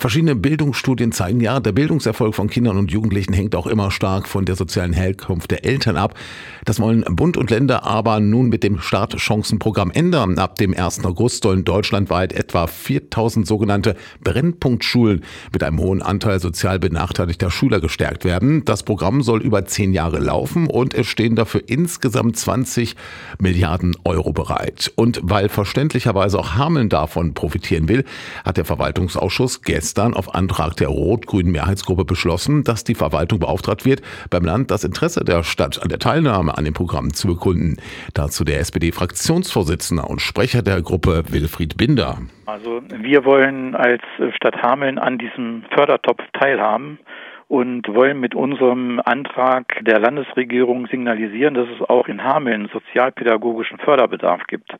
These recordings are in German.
Verschiedene Bildungsstudien zeigen ja, der Bildungserfolg von Kindern und Jugendlichen hängt auch immer stark von der sozialen Herkunft der Eltern ab. Das wollen Bund und Länder aber nun mit dem Startchancenprogramm ändern. Ab dem 1. August sollen deutschlandweit etwa 4000 sogenannte Brennpunktschulen mit einem hohen Anteil sozial benachteiligter Schüler gestärkt werden. Das Programm soll über zehn Jahre laufen und es stehen dafür insgesamt 20 Milliarden Euro bereit. Und weil verständlicherweise auch Hameln davon profitieren will, hat der Verwaltungsausschuss gestern gestern auf Antrag der rot-grünen Mehrheitsgruppe beschlossen, dass die Verwaltung beauftragt wird, beim Land das Interesse der Stadt an der Teilnahme an dem Programm zu bekunden. Dazu der SPD-Fraktionsvorsitzende und Sprecher der Gruppe Wilfried Binder. Also wir wollen als Stadt Hameln an diesem Fördertopf teilhaben und wollen mit unserem Antrag der Landesregierung signalisieren, dass es auch in Hameln sozialpädagogischen Förderbedarf gibt.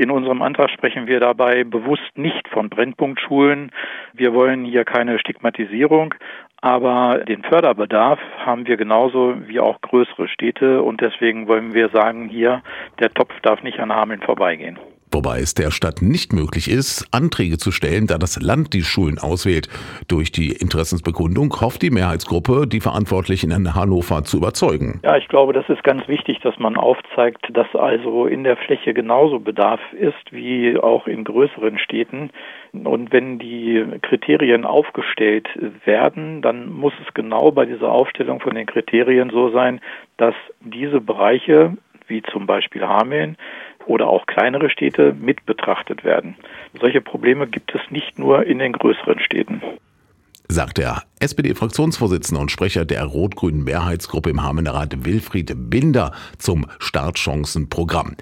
In unserem Antrag sprechen wir dabei bewusst nicht von Brennpunktschulen. Wir wollen hier keine Stigmatisierung, aber den Förderbedarf haben wir genauso wie auch größere Städte und deswegen wollen wir sagen, hier, der Topf darf nicht an Hameln vorbeigehen. Wobei es der Stadt nicht möglich ist, Anträge zu stellen, da das Land die Schulen auswählt. Durch die Interessensbekundung hofft die Mehrheitsgruppe, die Verantwortlichen in Hannover zu überzeugen. Ja, ich glaube, das ist ganz wichtig, dass man aufzeigt, dass also in der Fläche genauso Bedarf ist wie auch in größeren Städten. Und wenn die Kriterien aufgestellt werden, dann muss es genau bei dieser Aufstellung von den Kriterien so sein, dass diese Bereiche, wie zum Beispiel Hameln, oder auch kleinere Städte mit betrachtet werden. Solche Probleme gibt es nicht nur in den größeren Städten sagt der SPD-Fraktionsvorsitzende und Sprecher der rot-grünen Mehrheitsgruppe im Hamener Rat Wilfried Binder zum Startchancenprogramm.